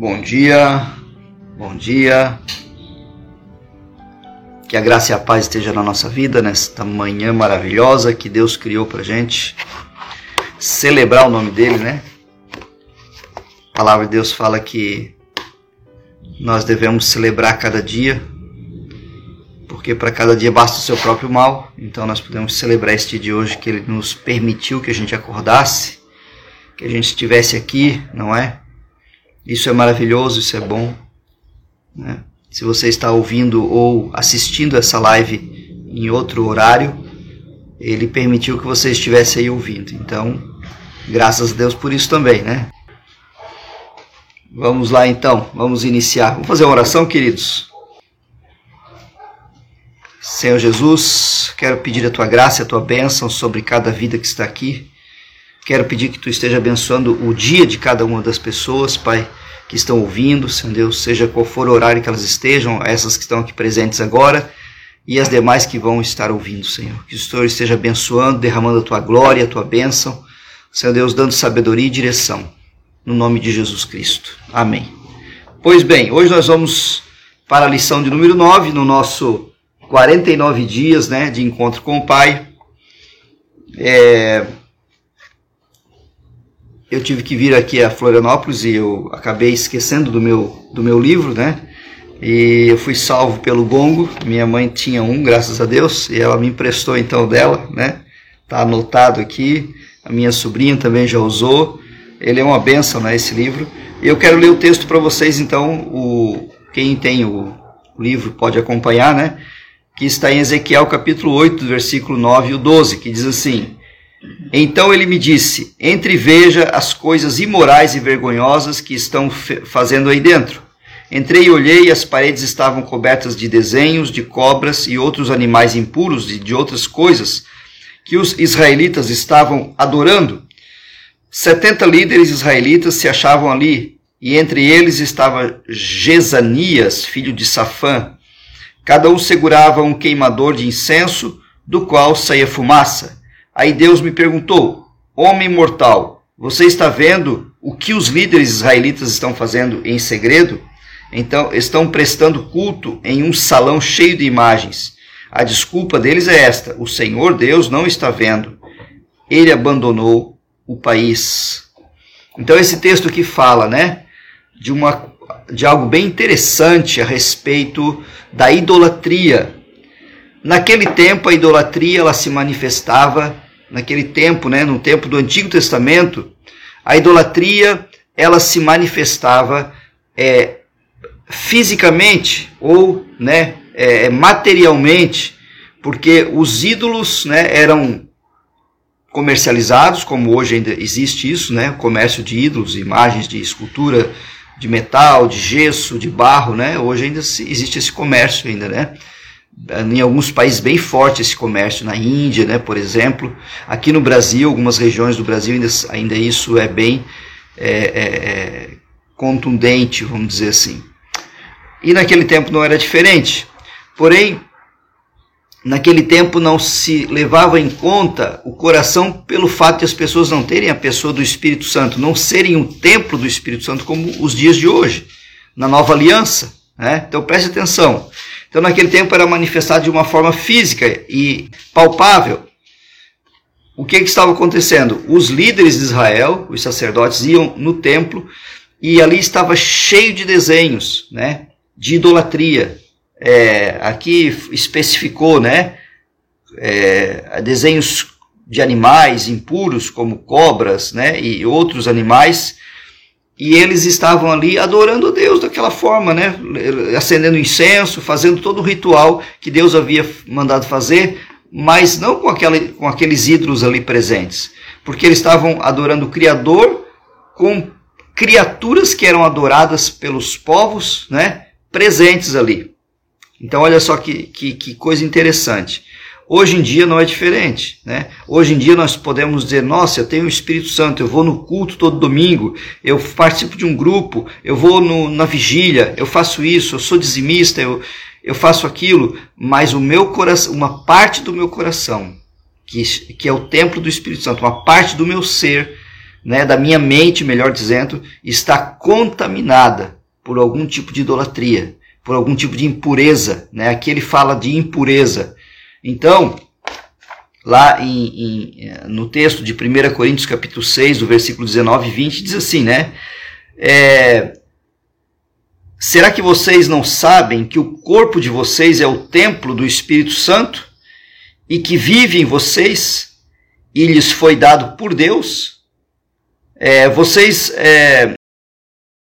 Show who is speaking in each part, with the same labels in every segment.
Speaker 1: Bom dia, bom dia. Que a graça e a paz esteja na nossa vida nesta manhã maravilhosa que Deus criou para gente celebrar o nome dele, né? A palavra de Deus fala que nós devemos celebrar cada dia, porque para cada dia basta o seu próprio mal. Então nós podemos celebrar este dia de hoje que ele nos permitiu que a gente acordasse, que a gente estivesse aqui, não é? Isso é maravilhoso, isso é bom. Né? Se você está ouvindo ou assistindo essa live em outro horário, ele permitiu que você estivesse aí ouvindo. Então, graças a Deus por isso também, né? Vamos lá então, vamos iniciar. Vamos fazer uma oração, queridos. Senhor Jesus, quero pedir a tua graça a tua bênção sobre cada vida que está aqui. Quero pedir que tu esteja abençoando o dia de cada uma das pessoas, Pai que estão ouvindo, Senhor Deus, seja qual for o horário que elas estejam, essas que estão aqui presentes agora e as demais que vão estar ouvindo, Senhor. Que o Senhor esteja abençoando, derramando a tua glória, a tua bênção, Senhor Deus, dando sabedoria e direção, no nome de Jesus Cristo. Amém. Pois bem, hoje nós vamos para a lição de número 9, no nosso 49 dias né, de encontro com o Pai. É, eu tive que vir aqui a Florianópolis e eu acabei esquecendo do meu, do meu livro, né? E eu fui salvo pelo gongo. Minha mãe tinha um, graças a Deus, e ela me emprestou então dela, né? Tá anotado aqui. A minha sobrinha também já usou. Ele é uma benção, né? Esse livro. Eu quero ler o texto para vocês, então. O, quem tem o livro pode acompanhar, né? Que está em Ezequiel capítulo 8, versículo 9 e o 12, que diz assim: então ele me disse: Entre veja as coisas imorais e vergonhosas que estão fazendo aí dentro. Entrei e olhei, e as paredes estavam cobertas de desenhos de cobras e outros animais impuros e de outras coisas que os israelitas estavam adorando. Setenta líderes israelitas se achavam ali, e entre eles estava Jezanias, filho de Safã. Cada um segurava um queimador de incenso, do qual saía fumaça. Aí Deus me perguntou: Homem mortal, você está vendo o que os líderes israelitas estão fazendo em segredo? Então, estão prestando culto em um salão cheio de imagens. A desculpa deles é esta: o Senhor Deus não está vendo. Ele abandonou o país. Então, esse texto aqui fala, né, de uma de algo bem interessante a respeito da idolatria. Naquele tempo a idolatria ela se manifestava, naquele tempo, né, no tempo do Antigo Testamento, a idolatria ela se manifestava é, fisicamente ou né, é, materialmente, porque os ídolos né, eram comercializados, como hoje ainda existe isso, né, comércio de ídolos, imagens de escultura de metal, de gesso, de barro, né, hoje ainda existe esse comércio ainda, né, em alguns países bem forte esse comércio, na Índia, né, por exemplo. Aqui no Brasil, algumas regiões do Brasil ainda, ainda isso é bem é, é, é, contundente, vamos dizer assim. E naquele tempo não era diferente. Porém, naquele tempo não se levava em conta o coração pelo fato de as pessoas não terem a pessoa do Espírito Santo, não serem o templo do Espírito Santo como os dias de hoje, na nova aliança. Né? Então preste atenção. Então, naquele tempo era manifestado de uma forma física e palpável. O que, que estava acontecendo? Os líderes de Israel, os sacerdotes, iam no templo e ali estava cheio de desenhos, né, de idolatria. É, aqui especificou, né, é, desenhos de animais impuros como cobras, né, e outros animais e eles estavam ali adorando a Deus daquela forma, né? Acendendo incenso, fazendo todo o ritual que Deus havia mandado fazer, mas não com, aquela, com aqueles ídolos ali presentes. Porque eles estavam adorando o Criador com criaturas que eram adoradas pelos povos, né? Presentes ali. Então, olha só que, que, que coisa interessante. Hoje em dia não é diferente, né? Hoje em dia nós podemos dizer, nossa, eu tenho o Espírito Santo, eu vou no culto todo domingo, eu participo de um grupo, eu vou no, na vigília, eu faço isso, eu sou dizimista, eu, eu faço aquilo, mas o meu coração, uma parte do meu coração que, que é o templo do Espírito Santo, uma parte do meu ser, né, da minha mente, melhor dizendo, está contaminada por algum tipo de idolatria, por algum tipo de impureza. Né? Aqui ele fala de impureza. Então, lá em, em, no texto de 1 Coríntios capítulo 6, do versículo 19 e 20, diz assim, né? É, Será que vocês não sabem que o corpo de vocês é o templo do Espírito Santo e que vive em vocês e lhes foi dado por Deus? É, vocês, é,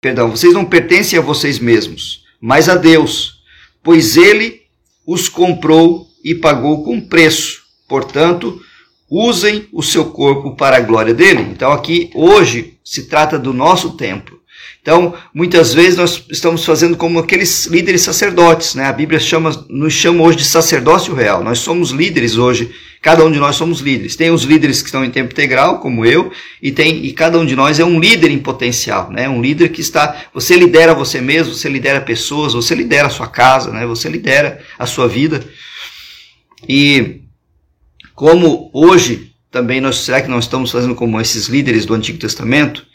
Speaker 1: perdão, vocês não pertencem a vocês mesmos, mas a Deus, pois Ele os comprou e pagou com preço. Portanto, usem o seu corpo para a glória dele. Então aqui hoje se trata do nosso templo. Então, muitas vezes nós estamos fazendo como aqueles líderes sacerdotes, né? A Bíblia chama, nos chama hoje de sacerdócio real. Nós somos líderes hoje, cada um de nós somos líderes. Tem os líderes que estão em tempo integral, como eu, e tem e cada um de nós é um líder em potencial, né? Um líder que está, você lidera você mesmo, você lidera pessoas, você lidera a sua casa, né? Você lidera a sua vida. E como hoje também nós será que nós estamos fazendo como esses líderes do Antigo Testamento?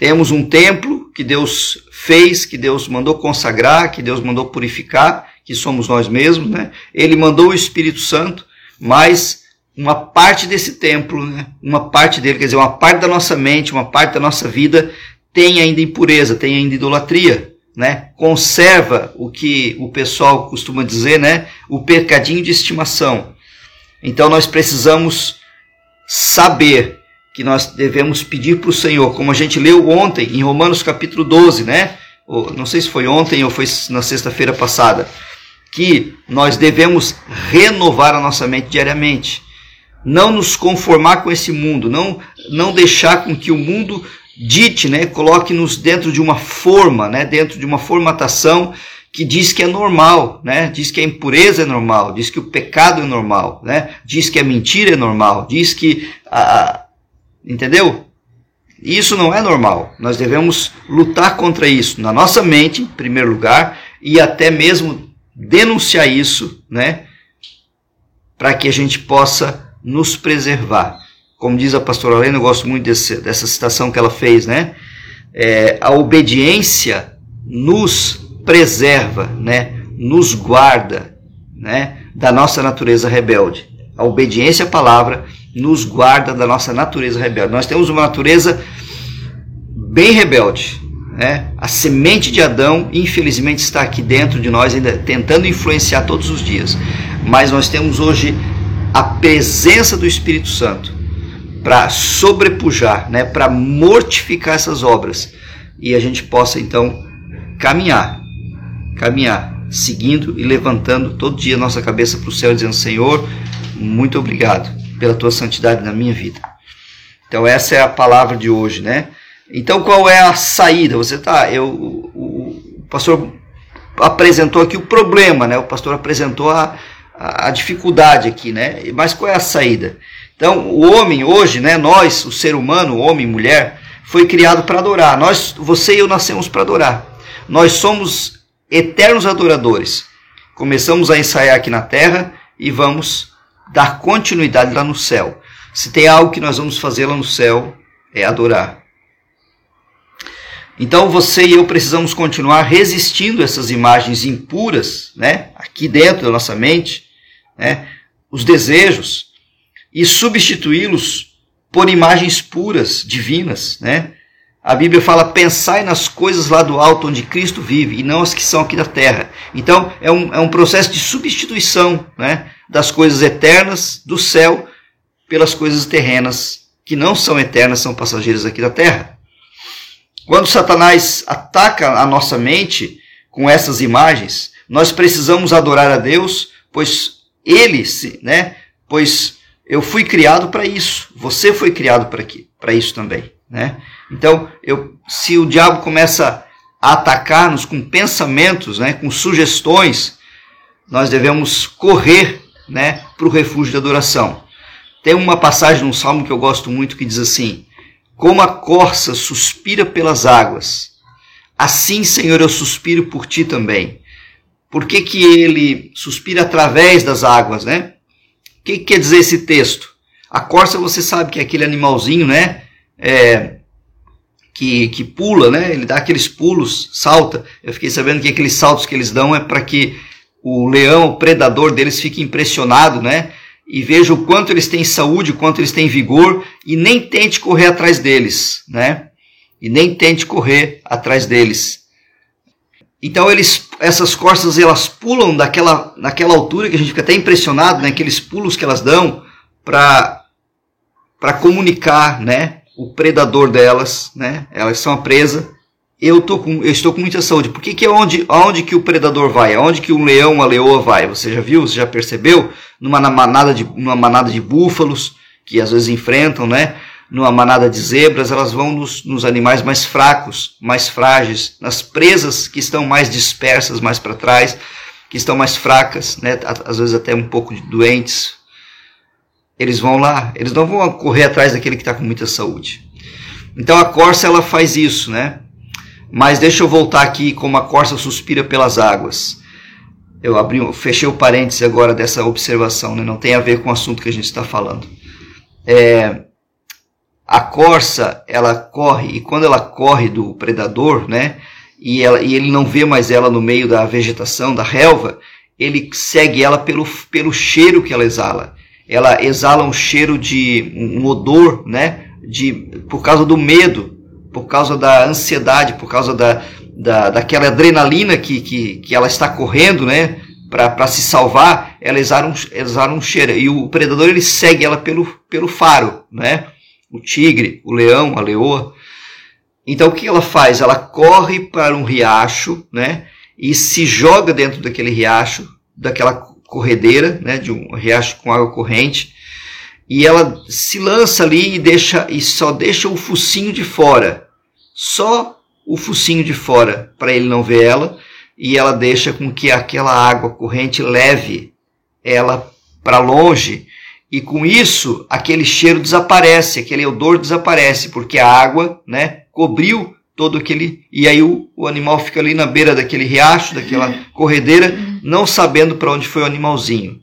Speaker 1: Temos um templo que Deus fez, que Deus mandou consagrar, que Deus mandou purificar, que somos nós mesmos, né? Ele mandou o Espírito Santo, mas uma parte desse templo, né? uma parte dele, quer dizer, uma parte da nossa mente, uma parte da nossa vida tem ainda impureza, tem ainda idolatria, né? Conserva o que o pessoal costuma dizer, né? O pecadinho de estimação. Então nós precisamos saber que nós devemos pedir para o Senhor, como a gente leu ontem em Romanos capítulo 12, né? não sei se foi ontem ou foi na sexta-feira passada, que nós devemos renovar a nossa mente diariamente. Não nos conformar com esse mundo, não, não deixar com que o mundo dite, né, coloque-nos dentro de uma forma, né, dentro de uma formatação que diz que é normal, né? Diz que a impureza é normal, diz que o pecado é normal, né? Diz que a mentira é normal, diz que a, Entendeu? Isso não é normal. Nós devemos lutar contra isso na nossa mente, em primeiro lugar, e até mesmo denunciar isso, né? Para que a gente possa nos preservar. Como diz a pastora Helena, eu gosto muito desse, dessa citação que ela fez, né? É, a obediência nos preserva, né? Nos guarda, né? Da nossa natureza rebelde. A obediência à palavra nos guarda da nossa natureza rebelde. Nós temos uma natureza bem rebelde. Né? A semente de Adão, infelizmente, está aqui dentro de nós, ainda tentando influenciar todos os dias. Mas nós temos hoje a presença do Espírito Santo para sobrepujar, né? para mortificar essas obras. E a gente possa então caminhar, caminhar, seguindo e levantando todo dia nossa cabeça para o céu, dizendo: Senhor, muito obrigado pela tua santidade na minha vida. Então essa é a palavra de hoje, né? Então qual é a saída? Você tá, eu o, o pastor apresentou aqui o problema, né? O pastor apresentou a, a, a dificuldade aqui, né? Mas qual é a saída? Então, o homem hoje, né, nós, o ser humano, homem e mulher, foi criado para adorar. Nós, você e eu nascemos para adorar. Nós somos eternos adoradores. Começamos a ensaiar aqui na terra e vamos dar continuidade lá no céu. Se tem algo que nós vamos fazer lá no céu, é adorar. Então você e eu precisamos continuar resistindo essas imagens impuras, né, aqui dentro da nossa mente, né, os desejos, e substituí-los por imagens puras, divinas, né? A Bíblia fala: pensai nas coisas lá do alto onde Cristo vive e não as que são aqui da terra. Então é um, é um processo de substituição, né? das coisas eternas do céu pelas coisas terrenas que não são eternas, são passageiras aqui da terra. Quando Satanás ataca a nossa mente com essas imagens, nós precisamos adorar a Deus, pois ele, né? Pois eu fui criado para isso. Você foi criado para para isso também, né? Então, eu, se o diabo começa a atacar-nos com pensamentos, né, com sugestões, nós devemos correr né, para o refúgio de adoração. Tem uma passagem no Salmo que eu gosto muito que diz assim: Como a corça suspira pelas águas, assim, Senhor, eu suspiro por ti também. Por que, que ele suspira através das águas, né? O que, que quer dizer esse texto? A corça você sabe que é aquele animalzinho, né? É, que, que pula, né? Ele dá aqueles pulos, salta. Eu fiquei sabendo que aqueles saltos que eles dão é para que o leão, o predador deles, fique impressionado, né? E veja o quanto eles têm saúde, o quanto eles têm vigor e nem tente correr atrás deles, né? E nem tente correr atrás deles. Então eles, essas corças elas pulam daquela, daquela altura que a gente fica até impressionado, né? Aqueles pulos que elas dão para para comunicar, né? O predador delas, né? Elas são a presa eu, tô com, eu estou com muita saúde. Por que, que é onde, onde que o predador vai? Aonde que um leão, uma leoa vai? Você já viu? Você já percebeu? Numa manada de, numa manada de búfalos, que às vezes enfrentam, né? Numa manada de zebras, elas vão nos, nos animais mais fracos, mais frágeis, nas presas que estão mais dispersas, mais para trás, que estão mais fracas, né? Às vezes até um pouco doentes. Eles vão lá, eles não vão correr atrás daquele que está com muita saúde. Então a corça ela faz isso, né? Mas deixa eu voltar aqui como a corça suspira pelas águas. Eu abri, fechei o parêntese agora dessa observação, né? não tem a ver com o assunto que a gente está falando. É, a corça, ela corre, e quando ela corre do predador, né? E, ela, e ele não vê mais ela no meio da vegetação, da relva, ele segue ela pelo, pelo cheiro que ela exala. Ela exala um cheiro de um odor, né? De, por causa do medo, por causa da ansiedade, por causa da, da, daquela adrenalina que, que, que ela está correndo, né? Para se salvar, ela exala um, exala um cheiro. E o predador ele segue ela pelo, pelo faro, né? O tigre, o leão, a leoa. Então o que ela faz? Ela corre para um riacho, né? E se joga dentro daquele riacho, daquela corredeira, né? De um riacho com água corrente e ela se lança ali e deixa e só deixa o focinho de fora, só o focinho de fora para ele não ver ela e ela deixa com que aquela água corrente leve ela para longe e com isso aquele cheiro desaparece, aquele odor desaparece porque a água, né, cobriu todo aquele e aí o, o animal fica ali na beira daquele riacho, daquela corredeira, não sabendo para onde foi o animalzinho.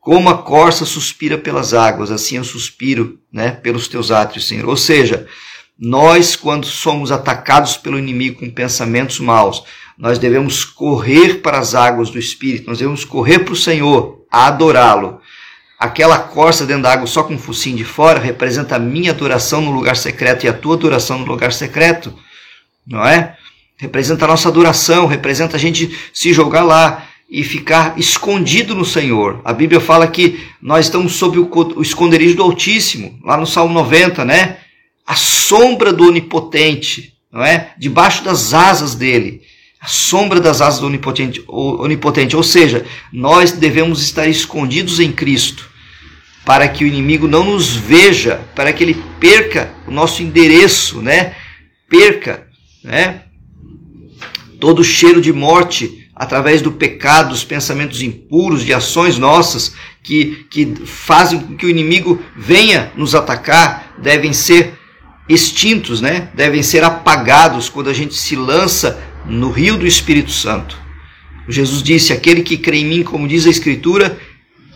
Speaker 1: Como a corça suspira pelas águas, assim eu suspiro né, pelos teus átrios, Senhor. Ou seja, nós, quando somos atacados pelo inimigo com pensamentos maus, nós devemos correr para as águas do Espírito, nós devemos correr para o Senhor, a adorá-lo. Aquela corça dentro da água só com o focinho de fora representa a minha adoração no lugar secreto e a tua adoração no lugar secreto, não é? Representa a nossa adoração, representa a gente se jogar lá e ficar escondido no Senhor. A Bíblia fala que nós estamos sob o, esconderijo do Altíssimo, lá no Salmo 90, né? A sombra do Onipotente, não é? Debaixo das asas dele. A sombra das asas do Onipotente, onipotente. Ou seja, nós devemos estar escondidos em Cristo, para que o inimigo não nos veja, para que ele perca o nosso endereço, né? Perca, né? Todo cheiro de morte através do pecado, dos pensamentos impuros, de ações nossas que, que fazem com que o inimigo venha nos atacar, devem ser extintos, né? devem ser apagados quando a gente se lança no rio do Espírito Santo. Jesus disse: Aquele que crê em mim, como diz a Escritura,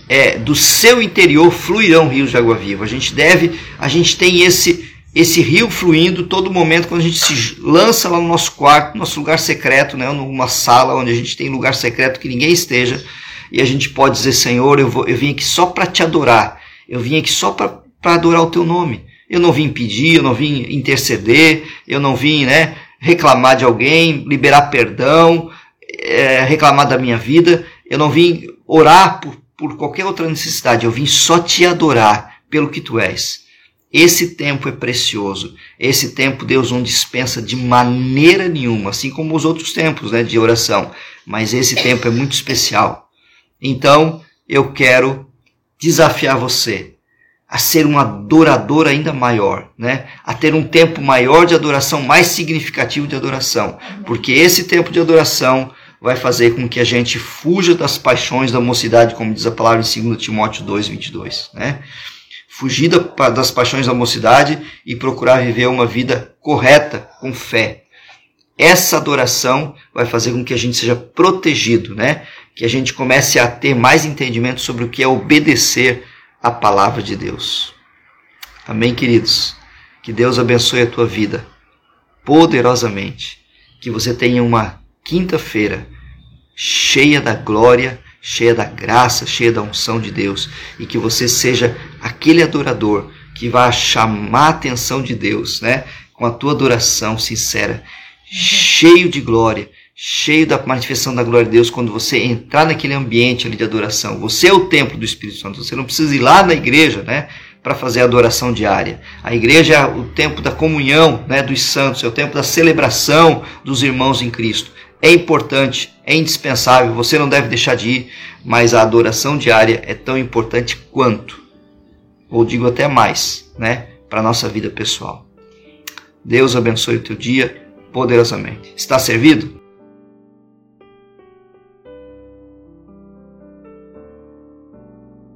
Speaker 1: é, do seu interior fluirão rios de água viva. A gente deve, a gente tem esse esse rio fluindo todo momento quando a gente se lança lá no nosso quarto, nosso lugar secreto, né, numa sala onde a gente tem lugar secreto que ninguém esteja, e a gente pode dizer, Senhor, eu, vou, eu vim aqui só para te adorar, eu vim aqui só para adorar o teu nome. Eu não vim pedir, eu não vim interceder, eu não vim né, reclamar de alguém, liberar perdão, é, reclamar da minha vida, eu não vim orar por, por qualquer outra necessidade, eu vim só te adorar pelo que tu és. Esse tempo é precioso. Esse tempo Deus não dispensa de maneira nenhuma, assim como os outros tempos né, de oração. Mas esse tempo é muito especial. Então, eu quero desafiar você a ser um adorador ainda maior, né? A ter um tempo maior de adoração, mais significativo de adoração, porque esse tempo de adoração vai fazer com que a gente fuja das paixões da mocidade, como diz a palavra em 2 Timóteo 2:22, né? Fugir das paixões da mocidade e procurar viver uma vida correta, com fé. Essa adoração vai fazer com que a gente seja protegido, né? Que a gente comece a ter mais entendimento sobre o que é obedecer à palavra de Deus. Amém, queridos? Que Deus abençoe a tua vida poderosamente. Que você tenha uma quinta-feira cheia da glória, cheia da graça, cheia da unção de Deus e que você seja aquele adorador que vai chamar a atenção de Deus, né? Com a tua adoração sincera, cheio de glória, cheio da manifestação da glória de Deus quando você entrar naquele ambiente ali de adoração. Você é o templo do Espírito Santo. Você não precisa ir lá na igreja, né? para fazer a adoração diária. A igreja é o tempo da comunhão né, dos santos, é o tempo da celebração dos irmãos em Cristo. É importante, é indispensável, você não deve deixar de ir, mas a adoração diária é tão importante quanto, ou digo até mais, né, para a nossa vida pessoal. Deus abençoe o teu dia poderosamente. Está servido?